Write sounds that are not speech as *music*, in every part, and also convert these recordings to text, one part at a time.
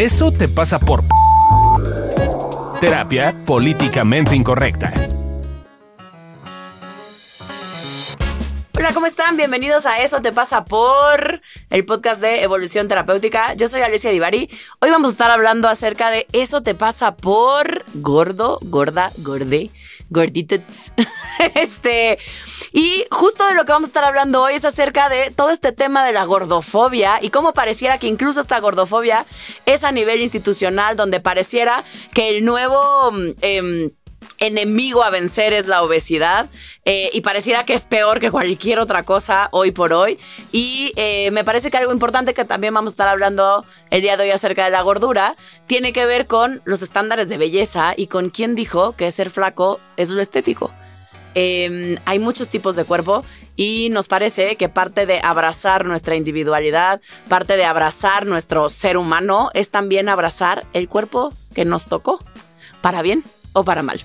Eso te pasa por... Terapia políticamente incorrecta. Hola, ¿cómo están? Bienvenidos a Eso te pasa por el podcast de Evolución Terapéutica. Yo soy Alicia Divari. Hoy vamos a estar hablando acerca de Eso te pasa por gordo, gorda, gorde, gorditos. *laughs* este, y justo de lo que vamos a estar hablando hoy es acerca de todo este tema de la gordofobia y cómo pareciera que incluso esta gordofobia es a nivel institucional, donde pareciera que el nuevo... em, enemigo a vencer es la obesidad eh, y pareciera que es peor que cualquier otra cosa hoy por hoy. Y eh, me parece que algo importante que también vamos a estar hablando el día de hoy acerca de la gordura tiene que ver con los estándares de belleza y con quién dijo que ser flaco es lo estético. Eh, hay muchos tipos de cuerpo y nos parece que parte de abrazar nuestra individualidad, parte de abrazar nuestro ser humano es también abrazar el cuerpo que nos tocó, para bien o para mal.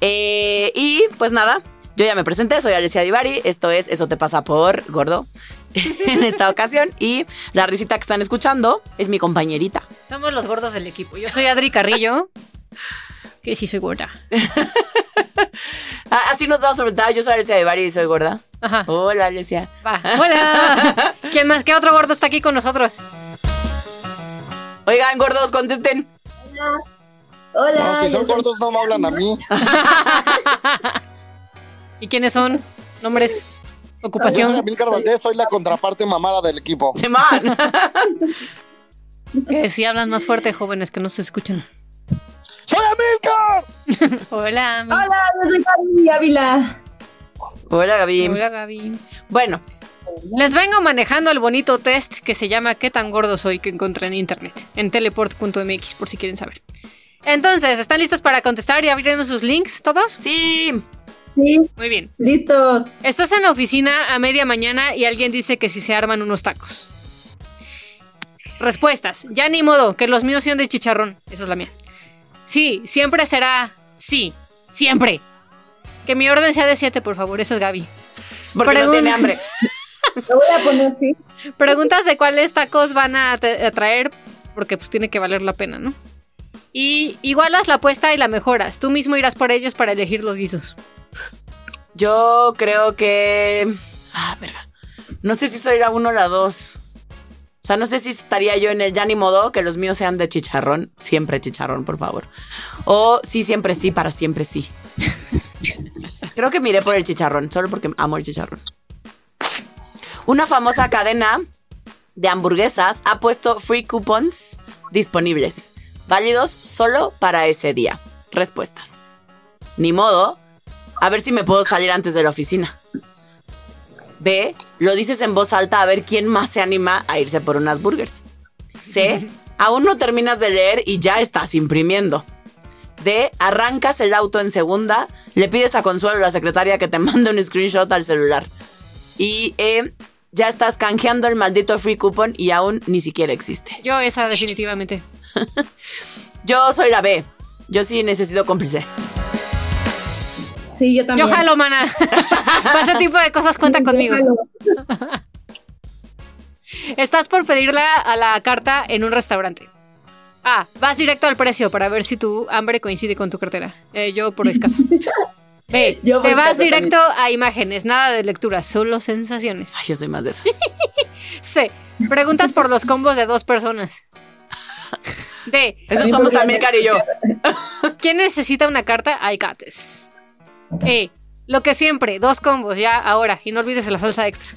Eh, y pues nada, yo ya me presenté, soy Alicia Divari, esto es Eso te pasa por gordo *laughs* en esta ocasión y la risita que están escuchando es mi compañerita. Somos los gordos del equipo. Yo soy Adri Carrillo, *laughs* que sí soy gorda. Ah, Así nos vamos a presentar, yo soy Alicia Divari y soy gorda. Ajá. Hola Alicia. Va. Hola. *laughs* ¿Quién más? ¿Qué otro gordo está aquí con nosotros? Oigan, gordos, contesten. Hola, No, si son yo soy- gordos no me hablan a mí. *laughs* ¿Y quiénes son? Nombres, Yo soy ocupación. Amílcar Valdés, soy la contraparte mamada del equipo. Simón. *laughs* Que sí hablan más fuerte, jóvenes, que no se escuchan. ¡Soy Amílcar! *laughs* Hola. Hola, yo soy Gaby Ávila. Hola Gaby. Hola, Gaby. Bueno, Les vengo manejando el bonito test que se llama ¿Qué tan gordo soy? que encontré en internet, en teleport.mx, por si quieren saber. Entonces, ¿están listos para contestar y abrirnos sus links todos? sí. Sí, Muy bien. listos. Estás en la oficina a media mañana y alguien dice que si se arman unos tacos. Respuestas. Ya ni modo, que los míos sean de chicharrón. Esa es la mía. Sí, siempre será sí. Siempre. Que mi orden sea de siete, por favor. Eso es Gaby. Porque no tiene hambre. *laughs* Lo voy a poner así. Preguntas de cuáles tacos van a, a traer, porque pues tiene que valer la pena, ¿no? Y igualas la apuesta y la mejoras. Tú mismo irás por ellos para elegir los guisos. Yo creo que. Ah, verga. No sé si soy la uno o la dos. O sea, no sé si estaría yo en el ya ni modo que los míos sean de chicharrón. Siempre chicharrón, por favor. O sí, siempre sí, para siempre sí. *laughs* Creo que miré por el chicharrón, solo porque amo el chicharrón. Una famosa cadena de hamburguesas ha puesto free coupons disponibles, válidos solo para ese día. Respuestas. Ni modo, a ver si me puedo salir antes de la oficina. B, lo dices en voz alta a ver quién más se anima a irse por unas burgers. C, *laughs* aún no terminas de leer y ya estás imprimiendo. D, arrancas el auto en segunda, le pides a Consuelo, la secretaria, que te mande un screenshot al celular. Y E, ya estás canjeando el maldito free coupon y aún ni siquiera existe. Yo esa definitivamente. *laughs* Yo soy la B. Yo sí necesito cómplice. Sí, yo también. Yo jalo, mana. *laughs* Para ese tipo de cosas cuenta conmigo. *laughs* Estás por pedirla a la carta en un restaurante. A. Vas directo al precio para ver si tu hambre coincide con tu cartera. Eh, yo por escasa. B. Yo por Te vas directo a imágenes, nada de lectura, solo sensaciones. Ay, yo soy más de esas. C. Preguntas por los combos de dos personas. D. Esos También somos podría Amilcar y yo. ¿Quién necesita una carta? I got this. E. Lo que siempre, dos combos ya ahora y no olvides la salsa extra.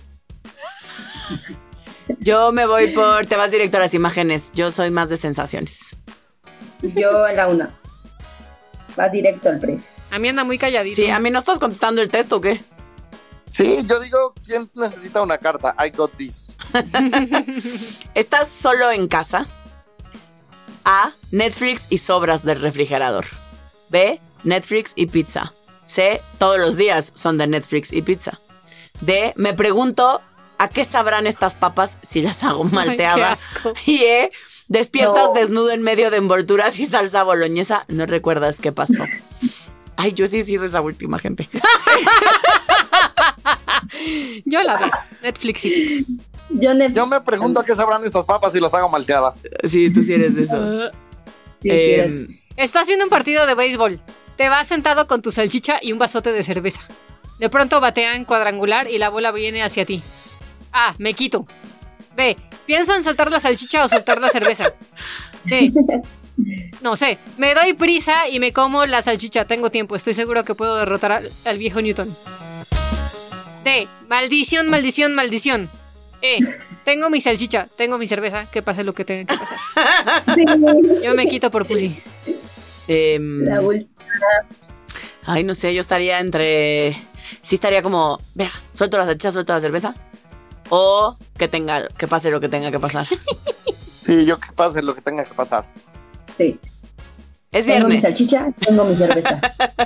Yo me voy por. Te vas directo a las imágenes. Yo soy más de sensaciones. Yo en la una. Vas directo al precio. A mí anda muy calladito. Sí, a mí no estás contestando el texto o qué? Sí, yo digo, ¿quién necesita una carta? I got this. *laughs* ¿Estás solo en casa? A. Netflix y sobras del refrigerador. B. Netflix y pizza. C. Todos los días son de Netflix y pizza. D. Me pregunto a qué sabrán estas papas si las hago *laughs* Ay, qué malteadas. asco. *laughs* Y E. Despiertas No. desnudo en medio de envolturas y salsa boloñesa. No recuerdas qué pasó. Ay, yo sí he sido esa última gente. *laughs* Yo la veo. Netflix y pizza. Yo, ne- Yo me pregunto qué sabrán estas papas si las hago malteada. Sí, tú sí eres de eso. *laughs* Sí, sí, Em, Estás viendo un partido de béisbol. Te vas sentado con tu salchicha y un vasote de cerveza. De pronto batean cuadrangular y la bola viene hacia ti. A. Me quito. B. Pienso en soltar la salchicha o soltar la cerveza. D. No sé. Me doy prisa y me como la salchicha. Tengo tiempo. Estoy seguro que puedo derrotar al, al viejo Newton. D. Maldición, maldición, maldición. E. Tengo mi salchicha. Tengo mi cerveza. Que pase lo que tenga que pasar. Yo me quito por pussy. em, La última. ay, no sé, yo estaría entre. Sí, estaría como. Mira, suelto la salchicha, suelto la cerveza. O que tenga, que pase lo que tenga que pasar. *laughs* Sí, yo que pase lo que tenga que pasar. Sí. Es Tengo mi viernes. salchicha, tengo mi cerveza.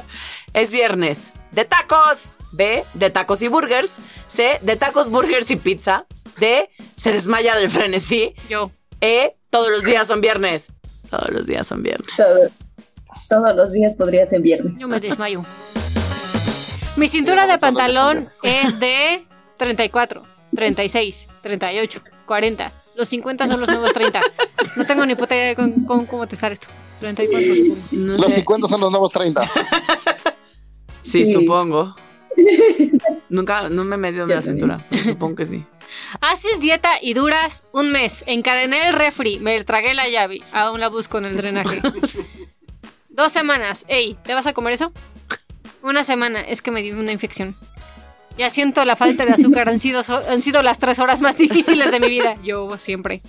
*laughs* Es viernes. De tacos. B. De tacos y burgers. C. De tacos, burgers y pizza. D. Se desmaya del frenesí. Yo. E. Todos los días son viernes. Todos los días son viernes. Todo- todos los días podría ser viernes. Yo me desmayo. Mi cintura de todos los pantalón es de 34, 36, 38, 40. Los 50 son los nuevos 30. No tengo ni puta idea de con- con cómo testar esto. 34 supongo. No Los sé. 50 son los nuevos 30. *laughs* Sí, Sí. supongo. Nunca, no me he medido Yo la también. cintura. Supongo que sí. Haces dieta y duras un mes. Encadené el refri, me tragué la llave. Aún la busco en el drenaje. *laughs* Dos semanas. Ey, ¿te vas a comer eso? Una semana. Es que me dio una infección. Ya siento la falta de azúcar. Han sido, han sido las tres horas más difíciles de mi vida. Yo siempre.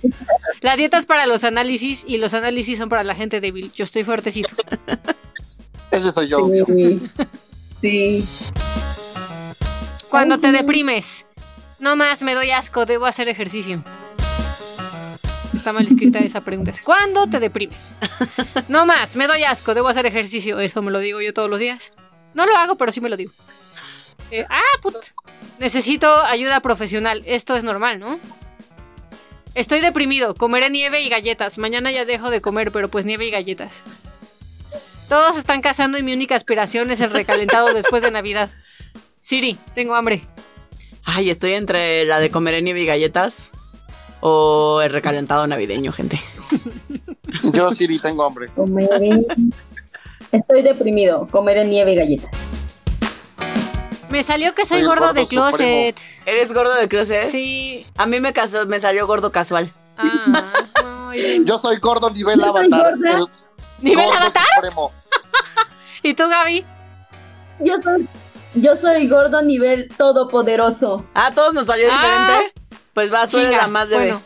La dieta es para los análisis y los análisis son para la gente débil. Yo estoy fuertecito. Ese soy yo. Sí. Cuando te deprimes. No más, me doy asco, debo hacer ejercicio. Está mal escrita esa pregunta. *laughs* ¿Cuándo te deprimes? No más, me doy asco, debo hacer ejercicio. Eso me lo digo yo todos los días. No lo hago, pero sí me lo digo. Eh, ah, put. Necesito ayuda profesional. Esto es normal, ¿no? Estoy deprimido. Comeré nieve y galletas. Mañana ya dejo de comer, pero pues nieve y galletas. Todos están cazando y mi única aspiración es el recalentado *laughs* después de Navidad. Siri, tengo hambre. Ay, estoy entre la de comer nieve y galletas o el recalentado navideño, gente. *laughs* Yo, Siri, tengo hambre. Comeré. Estoy deprimido. Comeré nieve y galletas. Me salió que soy gordo, gordo de closet. ¿Eres gordo de closet? Sí. A mí me casó, me salió gordo casual. Ah, no, *laughs* yo- Yo soy gordo nivel Yo soy avatar. gorda. el ¿Nivel gordo avatar? supremo. *laughs* ¿Y tú, Gaby? Yo soy, yo soy gordo nivel todopoderoso. Ah, todos nos salió Ah. diferente. Pues vas, tú eres la más bebé. Bueno,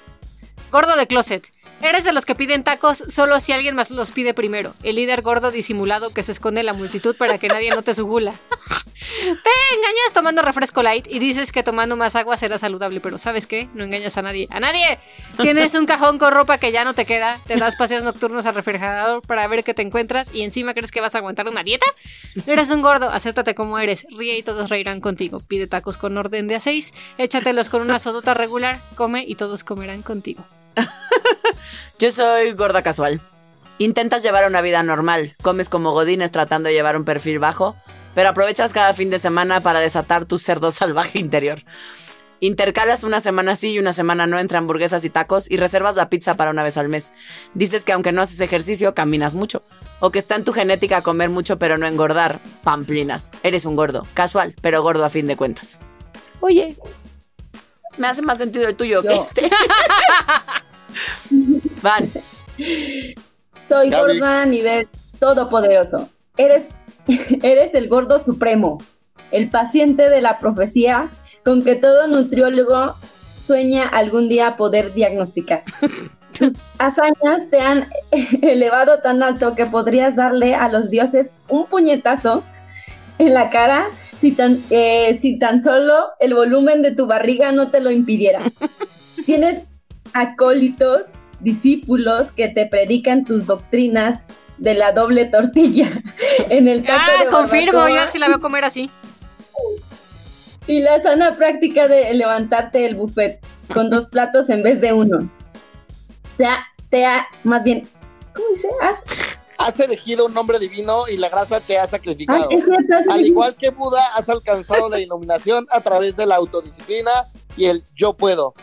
gordo de closet. Eres de los que piden tacos solo si alguien más los pide primero. El líder gordo disimulado que se esconde en la multitud para que nadie note su gula. Te engañas tomando refresco light y dices que tomando más agua será saludable, pero ¿sabes qué? No engañas a nadie. ¡A nadie! Tienes un cajón con ropa que ya no te queda, te das paseos nocturnos al refrigerador para ver qué te encuentras y encima crees que vas a aguantar una dieta. Eres un gordo, acéptate como eres, ríe y todos reirán contigo. Pide tacos con orden de a seis, échatelos con una sodota regular, come y todos comerán contigo. *laughs* Yo soy gorda casual. Intentas llevar una vida normal, comes como godines tratando de llevar un perfil bajo, pero aprovechas cada fin de semana para desatar tu cerdo *laughs* salvaje interior. Intercalas una semana sí y una semana no entre hamburguesas y tacos y reservas la pizza para una vez al mes. Dices que aunque no haces ejercicio, caminas mucho. O que está en tu genética comer mucho pero no engordar. Pamplinas. Eres un gordo. Casual, pero gordo a fin de cuentas. Oye, me hace más sentido el tuyo que Yo. este. *laughs* Van. Soy Gaby. gorda nivel todopoderoso. Eres, *laughs* eres el gordo supremo, el paciente de la profecía con que todo nutriólogo sueña algún día poder diagnosticar. *laughs* Tus hazañas te han elevado tan alto que podrías darle a los dioses un puñetazo en la cara si tan, eh, si tan solo el volumen de tu barriga no te lo impidiera. *laughs* Tienes acólitos, discípulos que te predican tus doctrinas de la doble tortilla *laughs* en el taco Ah, de confirmo, yo sí la veo comer así. y la sana práctica de levantarte el buffet con dos platos en vez de uno. O sea, te ha, más bien, ¿cómo dice? Has, Has elegido un nombre divino y la grasa te ha ah, sacrificado. has Al igual que Buda, has alcanzado la iluminación a través de la autodisciplina y el yo puedo.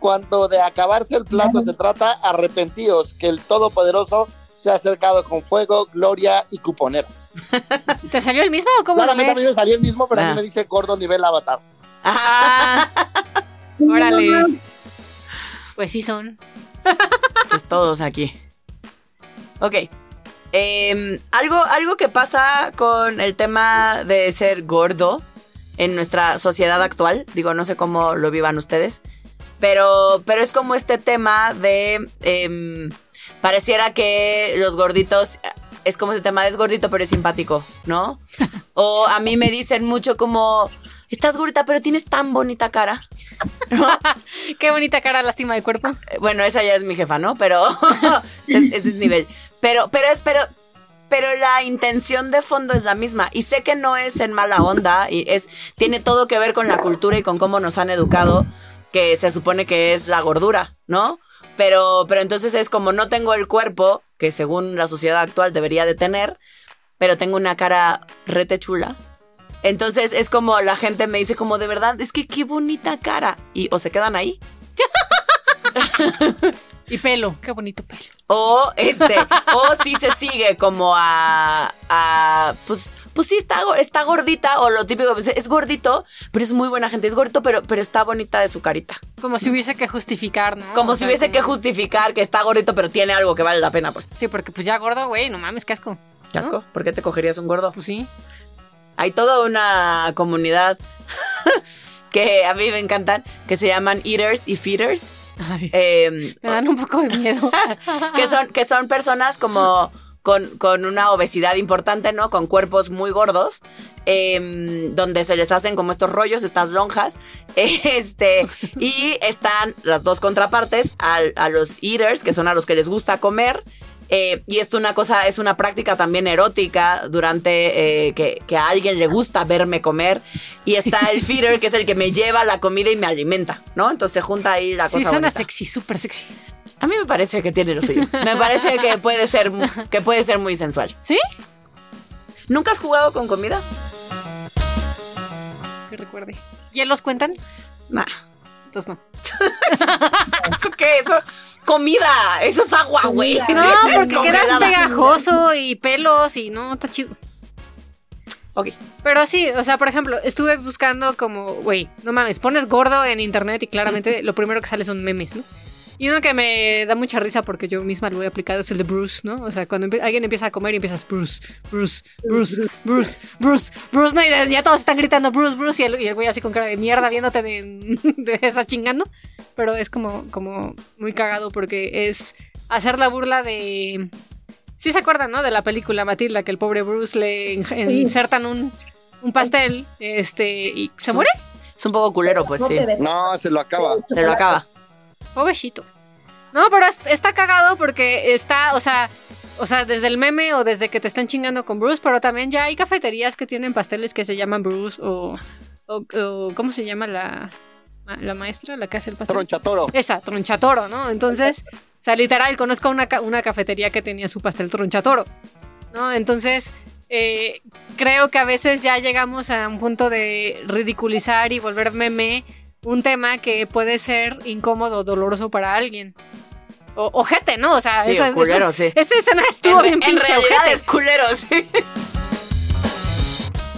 Cuando de acabarse el plato se trata, arrepentíos que el Todopoderoso se ha acercado con fuego, gloria y cuponeras. *laughs* ¿Te salió el mismo o cómo lo Claramente a mí me salió el mismo, pero a Ah. mí me dice gordo nivel avatar. Ah, *laughs* órale. Pues sí son. Pues todos aquí. Ok. Em, algo, algo que pasa con el tema de ser gordo en nuestra sociedad actual, digo, no sé cómo lo vivan ustedes, pero, pero es como este tema de... em, pareciera que los gorditos... Es como ese tema, es gordito pero es simpático, ¿no? O a mí me dicen mucho como, estás gordita pero tienes tan bonita cara. *laughs* Qué bonita cara, lástima de cuerpo. Bueno, esa ya es mi jefa, ¿no? Pero *laughs* ese, ese es nivel. Pero, pero es, pero, pero la intención de fondo es la misma. Y sé que no es en mala onda y es, tiene todo que ver con la cultura y con cómo nos han educado, que se supone que es la gordura, ¿no? Pero, pero entonces es como no tengo el cuerpo que según la sociedad actual debería de tener, pero tengo una cara rete chula. Entonces es como la gente me dice como de verdad, es que qué bonita cara. Y o se quedan ahí *laughs* Y pelo, qué bonito pelo. O este, o si se sigue como a, a pues, pues sí está, está gordita, o lo típico, pues, es gordito, pero es muy buena gente, es gordito, pero, pero está bonita de su carita. Como si hubiese que justificar, ¿no? Como O si sea, hubiese que justificar que está gordito, pero tiene algo que vale la pena, pues. Sí, porque pues ya gordo, güey, no mames, qué asco. ¿Qué asco? ¿Por qué te cogerías un gordo? Pues sí. Hay toda una comunidad *laughs* que a mí me encantan, que se llaman eaters y feeders. Em, Me dan un poco de miedo. *laughs* que son, que son personas como con, con una obesidad importante, ¿no? Con cuerpos muy gordos, em, donde se les hacen como estos rollos, estas lonjas, *laughs* este, y están las dos contrapartes al- a, los eaters, que son a los que les gusta comer. Eh, y esto una cosa, es una práctica también erótica durante eh, que, que a alguien le gusta verme comer. Y está el feeder, que es el que me lleva la comida y me alimenta, ¿no? Entonces se junta ahí la Sí, cosa. suena bonita. sexy, súper sexy. A mí me parece que tiene lo suyo. Me parece que puede ser, que puede ser muy sensual. ¿Sí? ¿Nunca has jugado con comida? Que recuerde. ¿Hielos cuentan? Nah. Entonces no. *laughs* ¿Eso qué? Eso, comida. Eso es agua, güey. No, *laughs* porque quedas pegajoso y pelos y no, está chido. Ok. Pero sí, o sea, por ejemplo, estuve buscando como, güey, no mames, pones gordo en internet y claramente lo primero que sale son memes, ¿no? Y uno que me da mucha risa porque yo misma lo he aplicado es el de Bruce, ¿no? O sea, cuando alguien empieza a comer y empiezas Bruce, Bruce, Bruce, Bruce, Bruce, Bruce, ¿no? Y ya todos están gritando Bruce, Bruce y el, y el güey así con cara de mierda viéndote de, *laughs* de esa chingando. Pero es como, como muy cagado porque es hacer la burla de... Sí se acuerdan, ¿no? De la película Matilda, que el pobre Bruce le in- insertan un, un pastel este y se muere. Es un poco culero, pues sí. No, se lo acaba. Se lo acaba. Pobrecito. No, pero es- está cagado porque está, o sea, o sea, desde el meme o desde que te están chingando con Bruce, pero también ya hay cafeterías que tienen pasteles que se llaman Bruce o, o, o- ¿cómo se llama la, la maestra, la que hace el pastel? Tronchatoro. Esa, tronchatoro, ¿no? Entonces, o sea, literal, conozco una, ca- una cafetería que tenía su pastel tronchatoro, ¿no? Entonces, eh, creo que a veces ya llegamos a un punto de ridiculizar y volver meme un tema que puede ser incómodo, doloroso para alguien. O ojete, ¿no? O sea, Sí, esa, culero, esa- sí. esa escena estuvo en, bien en pinche realidad ojete. es culero, sí.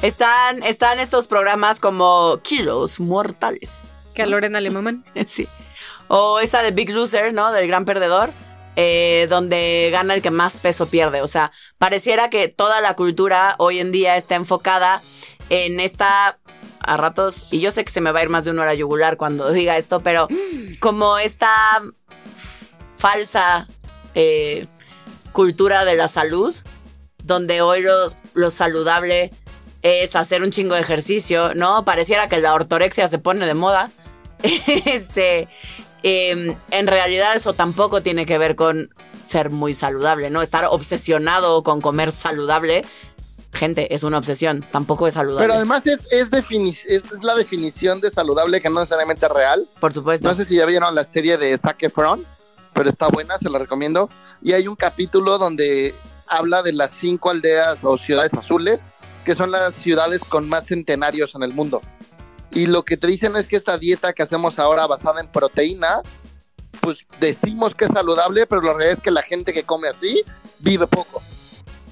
Están, están estos programas como Kilos Mortales. Que a Lorena le maman. *laughs* Sí. O esta de Big Loser, ¿no? Del gran perdedor. eh, donde gana el que más peso pierde. O sea, pareciera que toda la cultura hoy en día está enfocada en esta. A ratos, y yo sé que se me va a ir más de uno a la yugular cuando *laughs* diga esto, pero como esta falsa eh, cultura de la salud, donde hoy los- lo saludable es hacer un chingo de ejercicio, ¿no? Pareciera que la ortorexia se pone de moda. *laughs* este, em, en realidad eso tampoco tiene que ver con ser muy saludable, ¿no? Estar obsesionado con comer saludable. Gente, es una obsesión, tampoco es saludable. Pero además es, es, defini- es, es la definición de saludable que no necesariamente es real. por supuesto. No sé si ya vieron la serie de Zac Efron, pero está buena, se la recomiendo. Y hay un capítulo donde habla de las cinco aldeas o ciudades azules, que son las ciudades con más centenarios en el mundo. Y lo que te dicen es que esta dieta que hacemos ahora basada en proteína, pues decimos que es saludable, pero la realidad es que la gente que come así vive poco.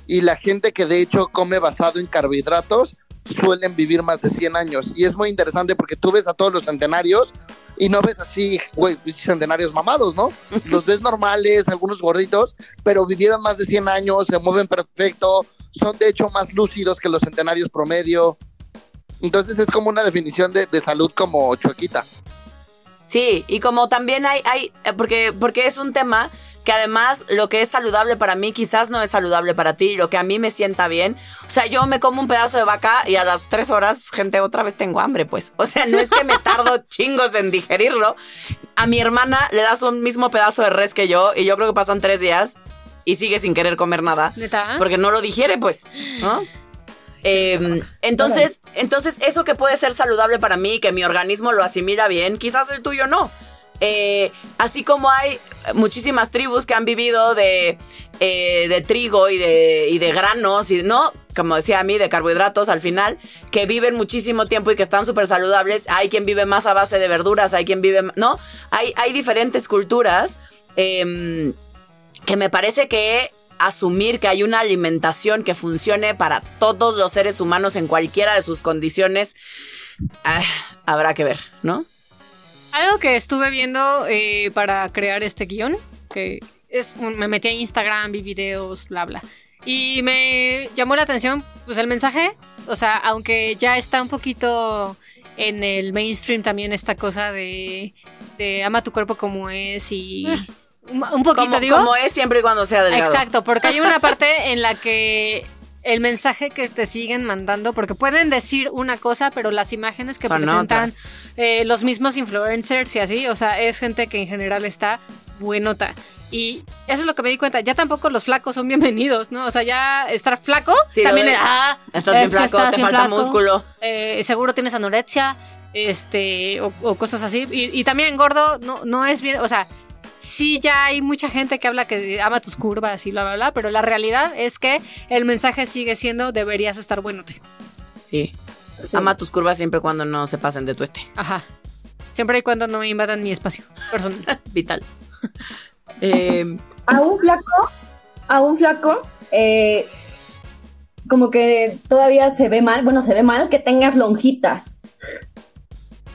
Y la gente que de hecho come basado en carbohidratos suelen vivir más de 100 años. Y es muy interesante porque tú ves a todos los centenarios y no ves así, güey, centenarios mamados, ¿no? *laughs* Los ves normales, algunos gorditos, pero vivieron más de 100 años, se mueven perfecto, son de hecho más lúcidos que los centenarios promedio. Entonces es como una definición de, de salud como chuequita. Sí, y como también hay, hay, eh, porque, porque es un tema que además lo que es saludable para mí quizás no es saludable para ti, lo que a mí me sienta bien. O sea, yo me como un pedazo de vaca y a las tres horas, gente, otra vez tengo hambre, pues. O sea, no es que me tardo *laughs* chingos en digerirlo. A mi hermana le das un mismo pedazo de res que yo y yo creo que pasan tres días y sigue sin querer comer nada. ¿Neta? Porque no lo digiere, pues, ¿no? Eh, entonces, entonces, eso que puede ser saludable para mí, que mi organismo lo asimila bien, quizás el tuyo no. Eh, así como hay muchísimas tribus que han vivido de, eh, de trigo y de, y de granos, y no, como decía a mí, de carbohidratos al final, que viven muchísimo tiempo y que están súper saludables. Hay quien vive más a base de verduras, hay quien vive, ¿no? Hay, hay diferentes culturas em, que me parece que asumir que hay una alimentación que funcione para todos los seres humanos en cualquiera de sus condiciones, ah, habrá que ver, ¿no? Algo que estuve viendo eh, para crear este guion, que es un- me metí a Instagram, vi videos, bla, bla. Y me llamó la atención, pues el mensaje, o sea, aunque ya está un poquito en el mainstream también esta cosa de, de ama tu cuerpo como es y un, un poquito, Como, digo. como es siempre y cuando sea delgado. Exacto, porque hay una *laughs* parte en la que el mensaje que te siguen mandando, porque pueden decir una cosa, pero las imágenes que Son presentan eh, los mismos influencers y así, o sea, es gente que en general está buenota. Y eso es lo que me di cuenta, ya tampoco los flacos son bienvenidos, ¿no? O sea, ya estar flaco Sí, también de- es, ah, Estás bien es que flaco, estás te bien falta flaco, músculo. eh, seguro tienes anorexia, este, o, o cosas así. Y, y también gordo no, no es bien, o sea, sí ya hay mucha gente que habla que ama tus curvas y bla, bla, bla, pero la realidad es que el mensaje sigue siendo deberías estar buenote. Sí. Sí. Ama tus curvas siempre y cuando no se pasen de tu este. Ajá. Siempre y cuando no invadan mi espacio personal. *laughs* Vital. *laughs* Eh, a un flaco, a un flaco, eh, como que todavía se ve mal, bueno, se ve mal que tengas lonjitas.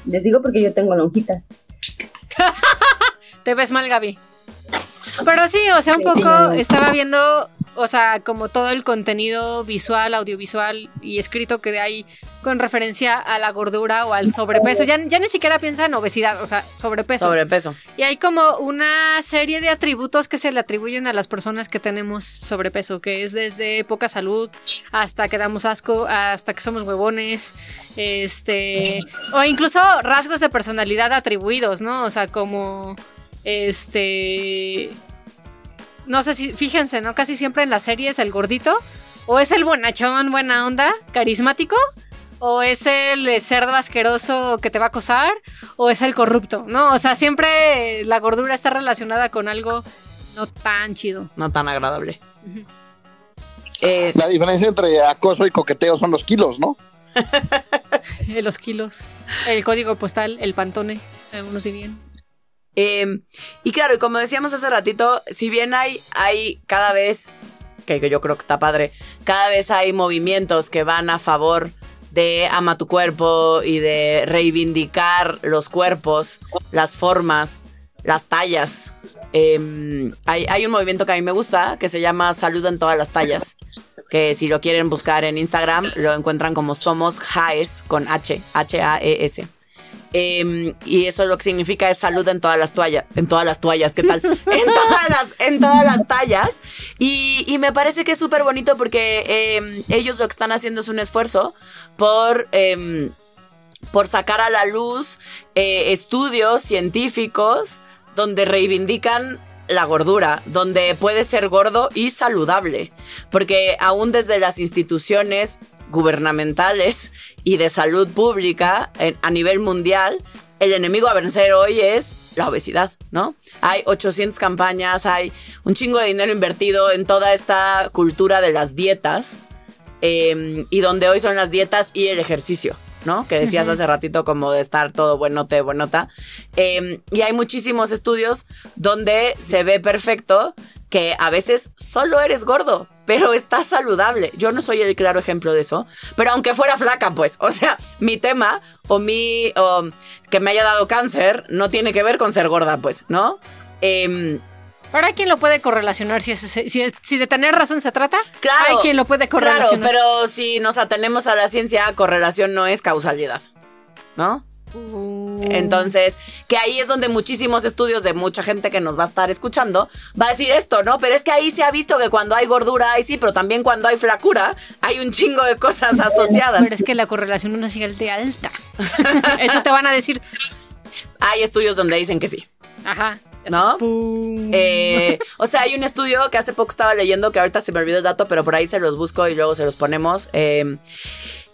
Les digo porque yo tengo lonjitas. Te ves mal, Gaby. Pero sí, o sea, un poco estaba viendo, o sea, como todo el contenido visual, audiovisual y escrito que hay con referencia a la gordura o al sobrepeso. Ya, ya ni siquiera piensa en obesidad, o sea, sobrepeso. sobrepeso. Y hay como una serie de atributos que se le atribuyen a las personas que tenemos sobrepeso, que es desde poca salud hasta que damos asco, hasta que somos huevones, este, o incluso rasgos de personalidad atribuidos, ¿no? O sea, como, este, no sé si, fíjense, ¿no? Casi siempre en las series el gordito, o es el bonachón, buena onda, carismático, o es el eh, cerdo asqueroso que te va a acosar, o es el corrupto, ¿no? O sea, siempre la gordura está relacionada con algo no tan chido. No tan agradable. Eh, La diferencia entre acoso y coqueteo son los kilos, ¿no? *laughs* Eh, Los kilos, el código postal, el pantone, algunos dirían. Eh, y claro, y como decíamos hace ratito, si bien hay, hay cada vez, que, yo creo que está padre, cada vez hay movimientos que van a favor de ama tu cuerpo y de reivindicar los cuerpos, las formas, las tallas. Eh, hay, hay un movimiento que a mí me gusta que se llama Salud en todas las tallas. Que si lo quieren buscar en Instagram, lo encuentran como Somos Jaes con H, H-A-E-S. Eh, y eso lo que significa es salud en todas las toallas. En todas las toallas, ¿qué tal? *laughs* en, todas las, en todas las tallas. Y, y me parece que es súper bonito porque eh, ellos lo que están haciendo es un esfuerzo por, eh, por sacar a la luz eh, estudios científicos donde reivindican la gordura, donde puede ser gordo y saludable. Porque aún desde las instituciones gubernamentales y de salud pública en- a nivel mundial, el enemigo a vencer hoy es la obesidad, ¿no? Hay 800 campañas, hay un chingo de dinero invertido en toda esta cultura de las dietas, eh, y donde hoy son las dietas y el ejercicio. ¿no? Que decías hace ratito como de estar todo buenote, buenota. Eh, y hay muchísimos estudios donde se ve perfecto que a veces solo eres gordo, pero estás saludable. Yo no soy el claro ejemplo de eso, pero aunque fuera flaca, pues, o sea, *laughs* mi tema o mi que me haya dado cáncer no tiene que ver con ser gorda, pues, ¿no? Em, Pero hay quien lo puede correlacionar si, es, si, es- si de tener razón se trata. Claro, Hay quien lo puede claro, correlacionar. pero si nos atenemos a la ciencia, correlación no es causalidad, ¿no? Uh, Entonces, que ahí es donde muchísimos estudios de mucha gente que nos va a estar escuchando va a decir esto, ¿no? Pero es que ahí se ha visto que cuando hay gordura, hay sí, pero también cuando hay flacura, hay un chingo de cosas *laughs* asociadas. Pero es que la correlación no sigue de alta. *laughs* Eso te van a decir. Hay estudios donde dicen que sí, Ajá. ¿no? Eh, o sea, hay un estudio que hace poco estaba leyendo, que ahorita se me olvidó el dato, pero por ahí se los busco y luego se los ponemos. eh,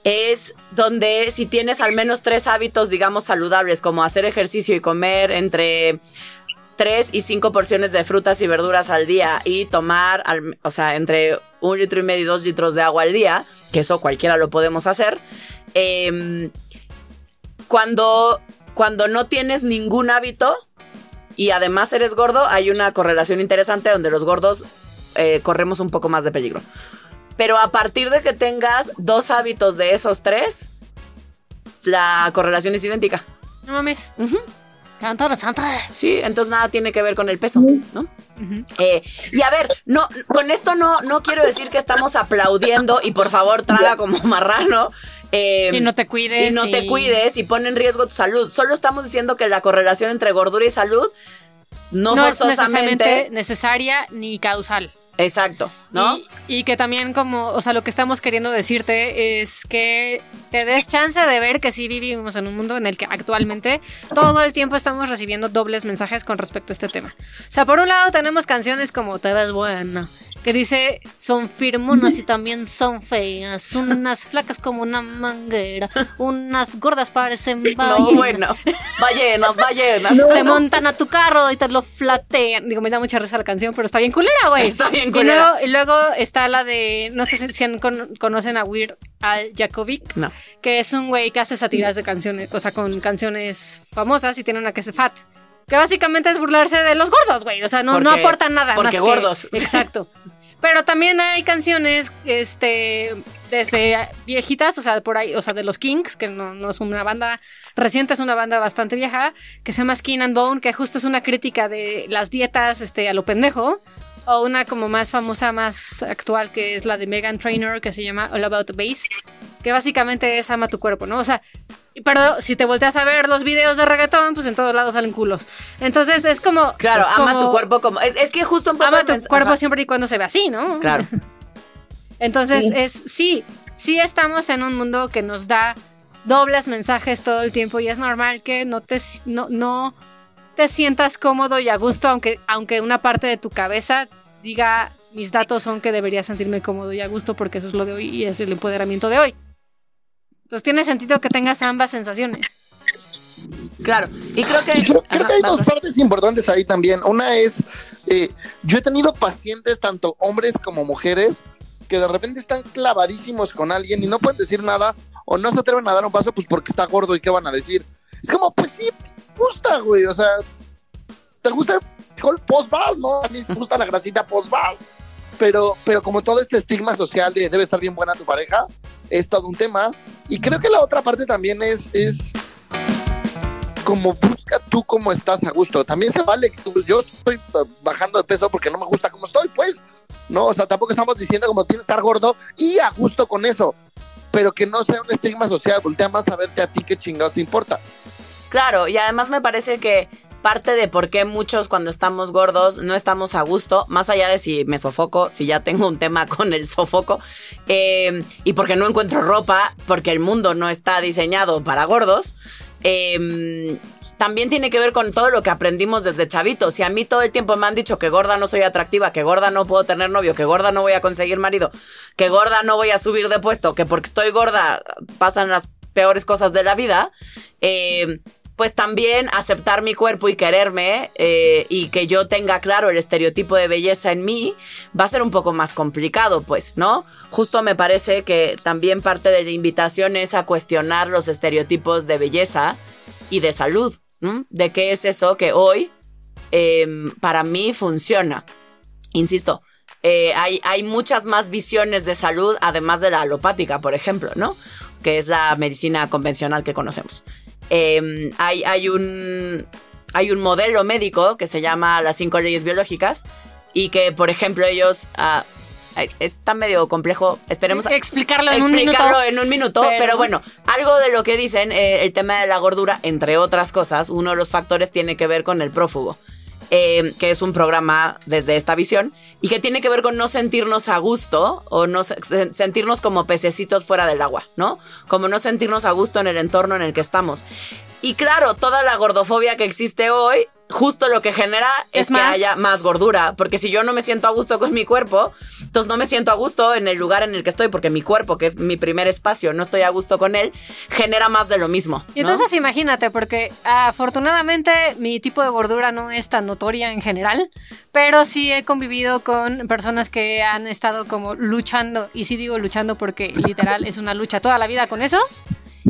es donde si tienes al menos tres hábitos, digamos, saludables, como hacer ejercicio y comer entre tres y cinco porciones de frutas y verduras al día y tomar, o sea, entre un litro y medio y dos litros de agua al día, que eso cualquiera lo podemos hacer. em, cuando, cuando no tienes ningún hábito y además eres gordo, hay una correlación interesante donde los gordos eh, corremos un poco más de peligro. Pero a partir de que tengas dos hábitos de esos tres, la correlación es idéntica. No mames. Ujú. Santa, santa. Sí, entonces nada tiene que ver con el peso, ¿no? Eh, y a ver, no, con esto no, no quiero decir que estamos aplaudiendo y por favor traga como marrano. eh, Y no te cuides. y no te cuides y pone en riesgo tu salud. Solo estamos diciendo que la correlación entre gordura y salud no, No es forzosamente. necesariamente necesaria ni causal. Exacto, ¿no? Y, y que también como, o sea, lo que estamos queriendo decirte es que te des chance de ver que sí vivimos en un mundo en el que actualmente todo el tiempo estamos recibiendo dobles mensajes con respecto a este tema. O sea, por un lado tenemos canciones como Te ves buena, que dice son firmonas y también son feas, unas flacas como una manguera, unas gordas parecen *laughs* No, ballenas. bueno. Ballenas, ballenas. Se montan a tu carro y te lo flatean. Digo, me da mucha risa la canción, pero está bien culera, güey. Está bien Y luego, y luego está la de, no sé si, si han con- conocen a Weird Al Jakovic, No. que es un güey que hace satiras de canciones, o sea, con canciones famosas y tiene una que es Fat. Que básicamente es burlarse de los gordos, güey. O sea, no, no aportan nada. porque más que- gordos. *laughs* Exacto. Pero también hay canciones, este, desde viejitas, o sea, por ahí, o sea, de los Kings, que no, no es una banda reciente, es una banda bastante vieja, que se llama Skin and Bone, que justo es una crítica de las dietas, este, a lo pendejo. O una como más famosa, más actual, que es la de Megan Trainor, que se llama All About the Bass, que básicamente es ama tu cuerpo, ¿no? O sea, pero si te volteas a ver los videos de reggaetón, pues en todos lados salen culos. Entonces es como... Claro, ama tu cuerpo como. Es, es que justo un poco. Ama tu cuerpo Ajá. siempre y cuando se ve así, ¿no? Claro. *laughs* Entonces Sí. es, sí, sí estamos en un mundo que nos da dobles mensajes todo el tiempo y es normal que no te, no, no te sientas cómodo y a gusto, aunque, aunque una parte de tu cabeza diga mis datos son que debería sentirme cómodo y a gusto porque eso es lo de hoy y es el empoderamiento de hoy. Entonces tiene sentido que tengas ambas sensaciones. Claro. Y creo que. Y creo, creo Ajá, que hay vas, dos vas. partes importantes ahí también. Una es, eh, yo he tenido pacientes, tanto hombres como mujeres, que de repente están clavadísimos con alguien y no pueden decir nada o no se atreven a dar un paso pues porque está gordo y qué van a decir. Es como, pues sí, te gusta, güey. O sea, te gusta el frijol post-vas, ¿no? A mí me gusta la grasita post-vas. Pero, pero como todo este estigma social de debe estar bien buena tu pareja, es todo un tema. Y creo que la otra parte también es, es como busca tú cómo estás a gusto. También se vale que yo estoy bajando de peso porque no me gusta cómo estoy, pues. No, o sea, tampoco estamos diciendo como tienes que estar gordo y a gusto con eso. Pero que no sea un estigma social, voltea más a verte a ti qué chingados te importa. Claro, y además me parece que parte de por qué muchos cuando estamos gordos no estamos a gusto, más allá de si me sofoco, si ya tengo un tema *laughs* con el sofoco, eh, y porque no encuentro ropa, porque el mundo no está diseñado para gordos, eh, también tiene que ver con todo lo que aprendimos desde chavitos. Si a mí todo el tiempo me han dicho que gorda no soy atractiva, que gorda no puedo tener novio, que gorda no voy a conseguir marido, que gorda no voy a subir de puesto, que porque estoy gorda pasan las peores cosas de la vida, eh, pues también aceptar mi cuerpo y quererme eh, y que yo tenga claro el estereotipo de belleza en mí va a ser un poco más complicado, pues, ¿no? Justo me parece que también parte de la invitación es a cuestionar los estereotipos de belleza y de salud, De qué es eso que hoy em, para mí funciona. Insisto, eh, hay, hay muchas más visiones de salud, además de la alopática, por ejemplo, ¿no? Que es la medicina convencional que conocemos. Em, hay, hay, un, hay un modelo médico que se llama las cinco leyes biológicas y que, por ejemplo, ellos... ah, está medio complejo. Esperemos a- Explicarlo en un explicarlo minuto. en un minuto, Pero- pero, bueno, algo de lo que dicen, eh, el tema de la gordura, entre otras cosas, uno de los factores tiene que ver con el prófugo, eh, que es un programa desde esta visión y que tiene que ver con no sentirnos a gusto o no se- se- sentirnos como pececitos fuera del agua, ¿no? Como no sentirnos a gusto en el entorno en el que estamos. Y claro, toda la gordofobia que existe hoy, justo lo que genera es, Es que haya más gordura. Porque si yo no me siento a gusto con mi cuerpo, entonces no me siento a gusto en el lugar en el que estoy, porque mi cuerpo, que es mi primer espacio, no estoy a gusto con él, genera más de lo mismo. Y entonces imagínate, porque afortunadamente mi tipo de gordura no es tan notoria en general, pero sí he convivido con personas que han estado como luchando, y sí digo luchando porque literal es una lucha toda la vida con eso.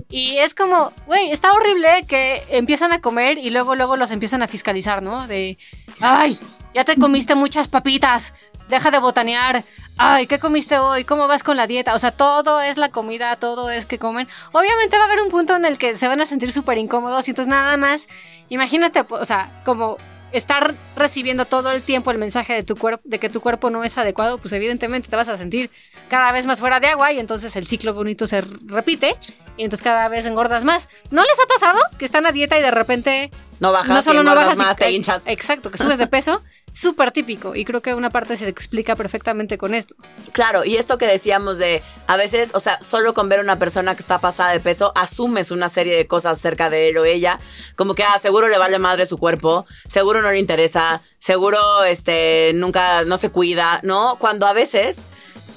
Y es como, güey, está horrible que empiezan a comer y luego, luego los empiezan a fiscalizar, ¿no? De, ay, ya te comiste muchas papitas, deja de botanear, ay, ¿qué comiste hoy? ¿Cómo vas con la dieta? O sea, todo es la comida, todo es que comen. Obviamente va a haber un punto en el que se van a sentir súper incómodos y entonces nada más, imagínate, o sea, como estar recibiendo todo el tiempo el mensaje de tu cuerpo de que tu cuerpo no es adecuado, pues evidentemente te vas a sentir cada vez más fuera de agua y entonces el ciclo bonito se repite y entonces cada vez engordas más. ¿No les ha pasado que están a dieta y de repente No bajas, no solo no bajas y- más, te hinchas. Exacto, que subes de peso, *laughs* súper típico y creo que una parte se explica perfectamente con esto. Claro, y esto que decíamos de a veces, o sea, solo con ver a una persona que está pasada de peso, asumes una serie de cosas acerca de él o ella, como que, ah, seguro le vale madre su cuerpo, seguro no le interesa, seguro, este, nunca, no se cuida, ¿no? Cuando a veces...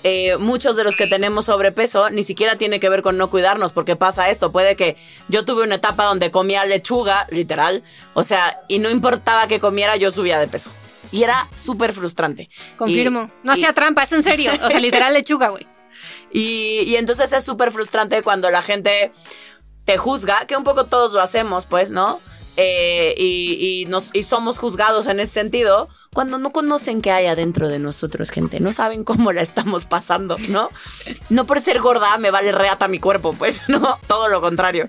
eh, muchos de los que tenemos sobrepeso ni siquiera tiene que ver con no cuidarnos, porque pasa esto. Puede que yo tuve una etapa donde comía lechuga, literal, o sea, y no importaba que comiera, yo subía de peso. Y era súper frustrante. Confirmo. Y- no y- hacía trampa, es en serio. O sea, literal lechuga, güey. *laughs* y, y entonces es súper frustrante cuando la gente te juzga, que un poco todos lo hacemos, pues, ¿no? Eh, y, y nos, y somos juzgados en ese sentido cuando no conocen qué hay adentro de nosotros, gente. No saben cómo la estamos pasando, ¿no? No por ser gorda me vale reata mi cuerpo, pues, *laughs* no, todo lo contrario.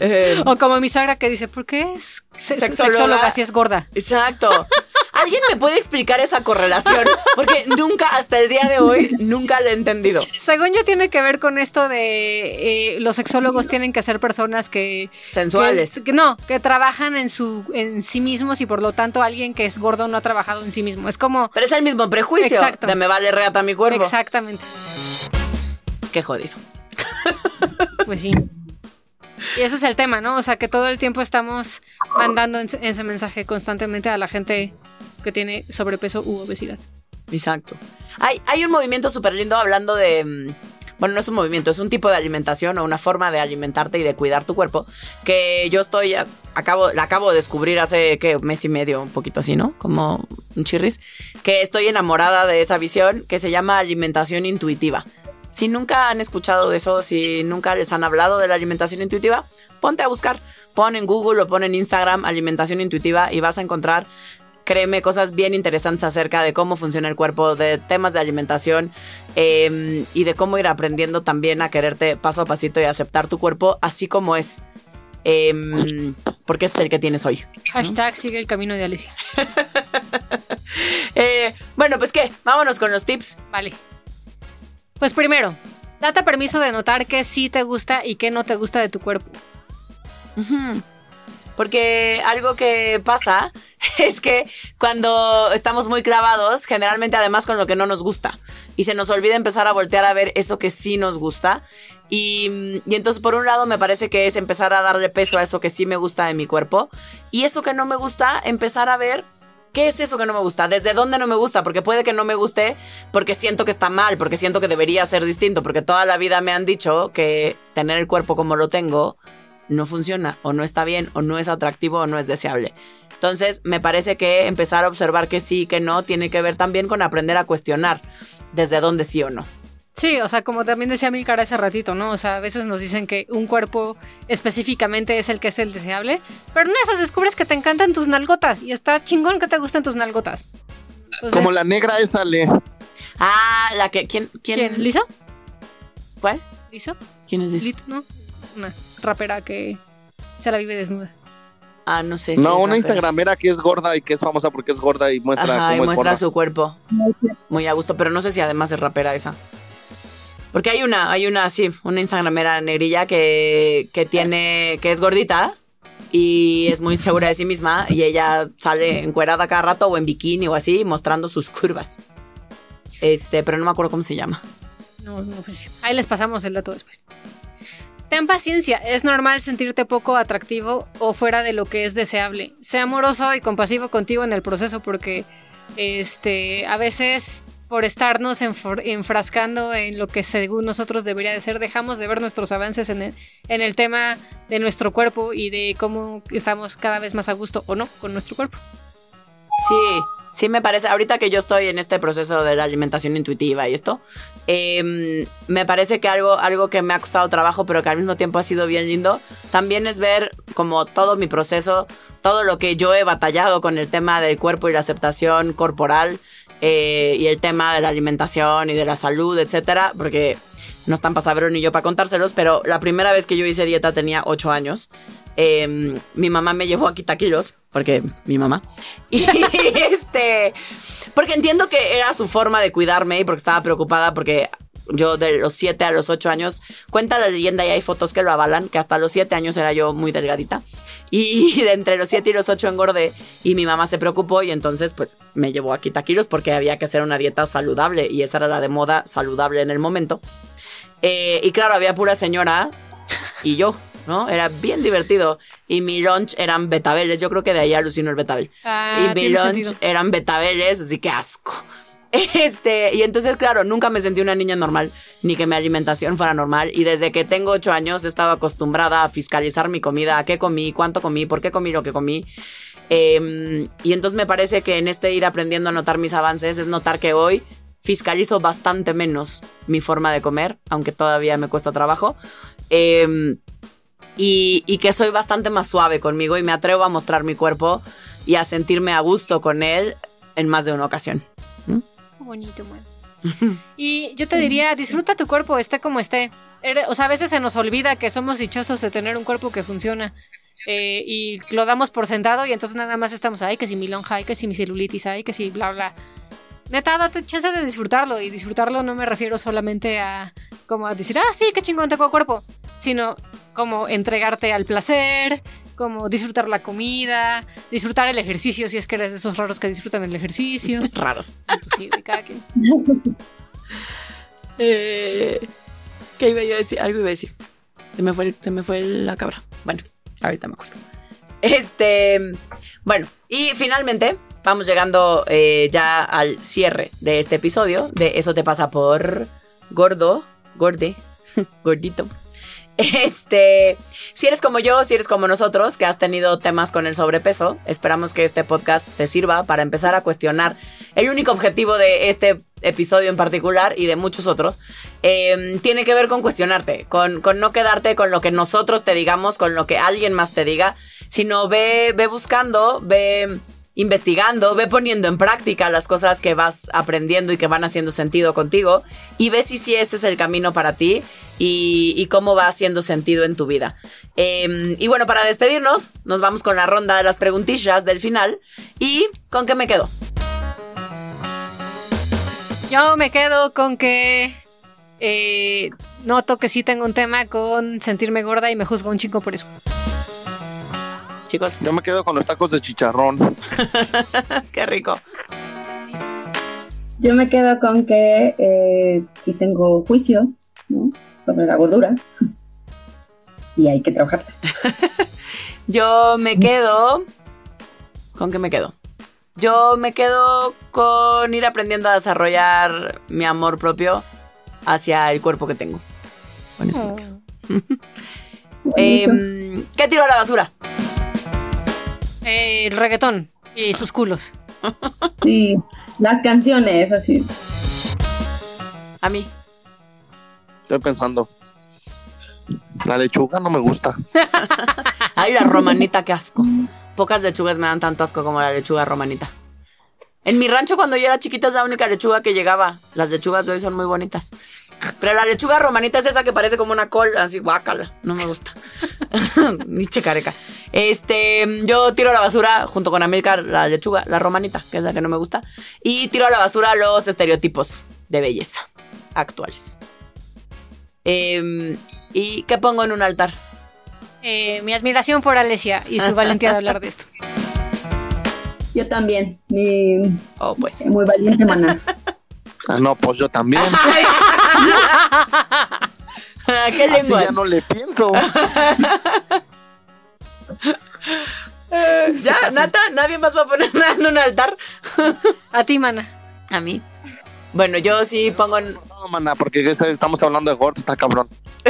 Eh, O como mi suegra que dice, ¿por qué es se- Sexóloga. sexóloga si es gorda? exacto. *laughs* ¿Alguien me puede explicar esa correlación? Porque nunca, hasta el día de hoy, nunca la he entendido. Según yo tiene que ver con esto de eh, los sexólogos tienen que ser personas que Sensuales. que- que no, que trabajan en su en sí mismos y por lo tanto alguien que es gordo no ha trabajado en sí mismo. Es como Pero es el mismo prejuicio Exacto. de me vale reata mi cuerpo. exactamente. Qué jodido. *laughs* Pues sí. Y ese es el tema, ¿no? O sea, que todo el tiempo estamos mandando ese mensaje constantemente a la gente que tiene sobrepeso u obesidad. Exacto. Hay, hay un movimiento súper lindo hablando de. Bueno, no es un movimiento, es un tipo de alimentación o una forma de alimentarte y de cuidar tu cuerpo. Que yo estoy. Acabo, la acabo de descubrir hace un mes y medio, un poquito así, ¿no? Como un chirris. Que estoy enamorada de esa visión que se llama alimentación intuitiva. Si nunca han escuchado de eso, si nunca les han hablado de la alimentación intuitiva, ponte a buscar. Pon en Google o pon en Instagram alimentación intuitiva y vas a encontrar créeme, cosas bien interesantes acerca de cómo funciona el cuerpo, de temas de alimentación eh, y de cómo ir aprendiendo también a quererte paso a pasito y aceptar tu cuerpo así como es. Eh, porque es el que tienes hoy. Hashtag sigue el camino de Alicia. *laughs* Eh, bueno, pues qué, vámonos con los tips. Vale. Pues primero, date permiso de notar qué sí te gusta y qué no te gusta de tu cuerpo. Porque algo que pasa *laughs* es que cuando estamos muy clavados, generalmente además con lo que no nos gusta, y se nos olvida empezar a voltear a ver eso que sí nos gusta. Y, y entonces por un lado me parece que es empezar a darle peso a eso que sí me gusta de mi cuerpo, y eso que no me gusta, empezar a ver ¿Qué es eso que no me gusta? ¿Desde dónde no me gusta? Porque puede que no me guste porque siento que está mal, porque siento que debería ser distinto, porque toda la vida me han dicho que tener el cuerpo como lo tengo no funciona, o no está bien, o no es atractivo, o no es deseable. Entonces, me parece que empezar a observar que sí, que no, tiene que ver también con aprender a cuestionar desde dónde sí o no. Sí, o sea, como también decía Milcar hace ratito, ¿no? O sea, a veces nos dicen que un cuerpo específicamente es el que es el deseable, pero en esas descubres que te encantan tus nalgotas y está chingón que te gusten tus nalgotas. Entonces- Como la negra esa, Le. Ah, la que. ¿Quién? ¿Quién? ¿Quién? ¿Liso? ¿Cuál? ¿Liso? ¿Quién es? Lit, ¿no? Una rapera que se la vive desnuda. Ah, no sé. si No, una rapera. instagramera que es gorda y que es famosa porque es gorda y muestra Ajá, y cómo es muestra gorda. su cuerpo. Muy a gusto, pero no sé si además es rapera esa. Porque hay una, hay una, sí, una instagramera negrilla que, que tiene, que es gordita y es muy segura de sí misma y ella sale encuerada cada rato o en bikini o así mostrando sus curvas. Este, pero no me acuerdo cómo se llama. No, no, pues, ahí les pasamos el dato después. Ten paciencia, es normal sentirte poco atractivo o fuera de lo que es deseable. Sé amoroso y compasivo contigo en el proceso porque este, a veces por estarnos enfrascando en lo que según nosotros debería de ser, dejamos de ver nuestros avances en el, en el tema de nuestro cuerpo y de cómo estamos cada vez más a gusto o no con nuestro cuerpo. Sí, sí me parece, ahorita que yo estoy en este proceso de la alimentación intuitiva y esto, em, me parece que algo, algo que me ha costado trabajo, pero que al mismo tiempo ha sido bien lindo, también es ver como todo mi proceso, todo lo que yo he batallado con el tema del cuerpo y la aceptación corporal eh, y el tema de la alimentación y de la salud, etcétera, porque no están para saberlo ni yo para contárselos, pero la primera vez que yo hice dieta tenía 8 años. Eh, mi mamá me llevó a quitar kilos, porque mi mamá. *laughs* Y este, porque entiendo que era su forma de cuidarme y porque estaba preocupada porque yo de los 7 a los 8 años, cuenta la leyenda y hay fotos que lo avalan, que hasta los 7 años era yo muy delgadita. Y *laughs* de entre los 7 y los 8 engordé y mi mamá se preocupó y entonces pues me llevó a quitar kilos porque había que hacer una dieta saludable y esa era la de moda saludable en el momento. Eh, y claro, había pura señora y yo, ¿no? Era bien divertido. Y mi lunch eran betabeles. Yo creo que de ahí alucino el betabel. Ah, y mi lunch sentido. eran betabeles, así que asco. *laughs* Este, y entonces, claro, nunca me sentí una niña normal, ni que mi alimentación fuera normal. Y desde que tengo ocho años he estado acostumbrada a fiscalizar mi comida, a qué comí, cuánto comí, por qué comí lo que comí. Em, y entonces me parece que en este ir aprendiendo a notar mis avances es notar que hoy fiscalizo bastante menos mi forma de comer, aunque todavía me cuesta trabajo. Em, y, y que soy bastante más suave conmigo y me atrevo a mostrar mi cuerpo y a sentirme a gusto con él en más de una ocasión. Qué bonito, man. *laughs* y yo te diría, disfruta tu cuerpo, esté como esté. O sea, a veces se nos olvida que somos dichosos de tener un cuerpo que funciona. eh, y lo damos por sentado y entonces nada más estamos, ay, que si mi lonja, ay, que si mi celulitis, ay, que si bla, bla. Neta, date chance de disfrutarlo. Y disfrutarlo no me refiero solamente a como a decir, ah, sí, qué chingón tengo cuerpo. Sino como entregarte al placer, como disfrutar la comida, disfrutar el ejercicio, si es que eres de esos raros que disfrutan el ejercicio. *laughs* Raros. Pues sí, de cada quien. *laughs* Eh, ¿Qué iba yo a decir? Algo iba a decir. Se me fue, se me fue la cabra. Bueno, ahorita me acuerdo. Este, bueno, y finalmente vamos llegando eh, ya al cierre de este episodio de Eso te pasa por gordo, gorde, *laughs* gordito. *laughs* Este, si eres como yo, si eres como nosotros, que has tenido temas con el sobrepeso, esperamos que este podcast te sirva para empezar a cuestionar el único objetivo de este episodio en particular y de muchos otros, eh, tiene que ver con cuestionarte, con, no quedarte con lo que nosotros te digamos, con lo que alguien más te diga, sino ve, ve buscando, ve investigando, ve poniendo en práctica las cosas que vas aprendiendo y que van haciendo sentido contigo y ve si, si ese es el camino para ti y, y cómo va haciendo sentido en tu vida. Eh, y bueno, para despedirnos, nos vamos con la ronda de las preguntillas del final y ¿con qué me quedo? Yo me quedo con que eh, noto que sí tengo un tema con sentirme gorda y me juzgo un chico por eso. Chicos, Yo me quedo con los tacos de chicharrón. *laughs* qué rico. Yo me quedo con que eh, sí tengo juicio ¿no? Sobre la gordura y hay que trabajarla. *laughs* Yo me quedo. ¿Con qué me quedo? Yo me quedo con ir aprendiendo a desarrollar mi amor propio hacia el cuerpo que tengo. Con eso me quedo. *laughs* Em, ¿Qué tiro a la basura? Eh, el reggaetón y sus culos. Sí, las canciones, así. A mí. Estoy pensando. La lechuga no me gusta. *laughs* Ay, la romanita, qué asco. Pocas lechugas me dan tanto asco como la lechuga romanita. En mi rancho cuando yo era chiquita es la única lechuga que llegaba. Las lechugas de hoy son muy bonitas. Pero la lechuga romanita es esa que parece como una col, así guácala. No me gusta. *laughs* Ni checareca. Este, yo tiro a la basura junto con América la lechuga, la romanita, que es la que no me gusta. Y tiro a la basura los estereotipos de belleza actuales. Em, ¿Y qué pongo en un altar? Eh, mi admiración por Alesia y su valentía de hablar de esto. Yo también. Mi Oh, pues. muy valiente maná. Ah, no, pues yo también. *laughs* ¿Qué Así ya no le pienso. Ya, Nata, nadie más va a poner *laughs* nada en un altar. A ti, mana. A mí. Bueno, yo sí pongo en. No, porque estamos hablando de gordo, está cabrón. *laughs*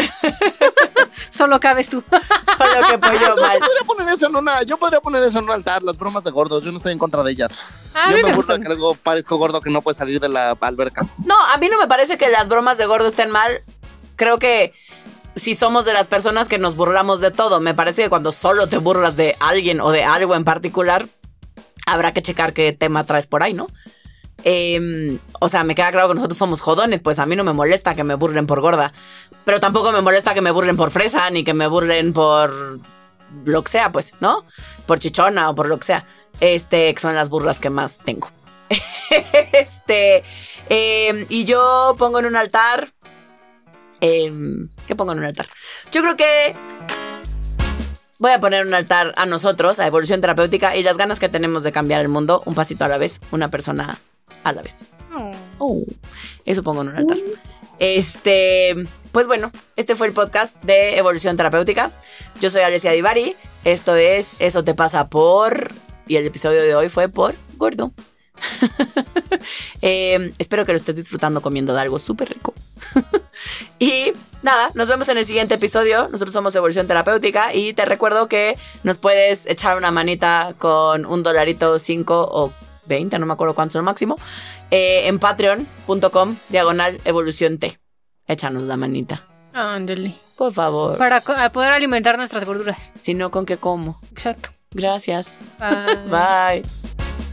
Solo cabes tú. *laughs* Solo que pollo mal. Yo podría poner eso en una, yo podría poner eso en un altar, las bromas de gordos, yo no estoy en contra de ellas. A yo mí me, me gusta gustan. que luego parezco gordo que no puede salir de la alberca. No, a mí no me parece que las bromas de gordo estén mal. Creo que si somos de las personas que nos burlamos de todo, me parece que cuando solo te burlas de alguien o de algo en particular, habrá que checar qué tema traes por ahí, ¿no? Em, o sea, me queda claro que nosotros somos jodones, pues a mí no me molesta que me burlen por gorda, pero tampoco me molesta que me burlen por fresa, ni que me burlen por lo que sea, pues, ¿no? Por chichona o por lo que sea. Este, que son las burlas que más tengo. *laughs* este, em, y yo pongo en un altar. em, ¿Qué pongo en un altar? Yo creo que voy a poner un altar a nosotros, a evolución terapéutica y las ganas que tenemos de cambiar el mundo un pasito a la vez, una persona a la vez. Oh, eso pongo en un altar. Este, pues bueno, este fue el podcast de Evolución Terapéutica. Yo soy Alessia Divari. Esto es Eso te pasa por. Y el episodio de hoy fue por Gordo. *laughs* Eh, espero que lo estés disfrutando comiendo de algo súper rico. *laughs* y nada, nos vemos en el siguiente episodio. Nosotros somos Evolución Terapéutica y te recuerdo que nos puedes echar una manita con un dolarito, 5 o 20, no me acuerdo cuánto es el máximo, eh, en patreon.com, diagonal evolución T. Échanos la manita. Ándale. Por favor. Para poder alimentar nuestras gorduras. Si no, ¿con qué como? Exacto. Gracias. Bye. *laughs* Bye.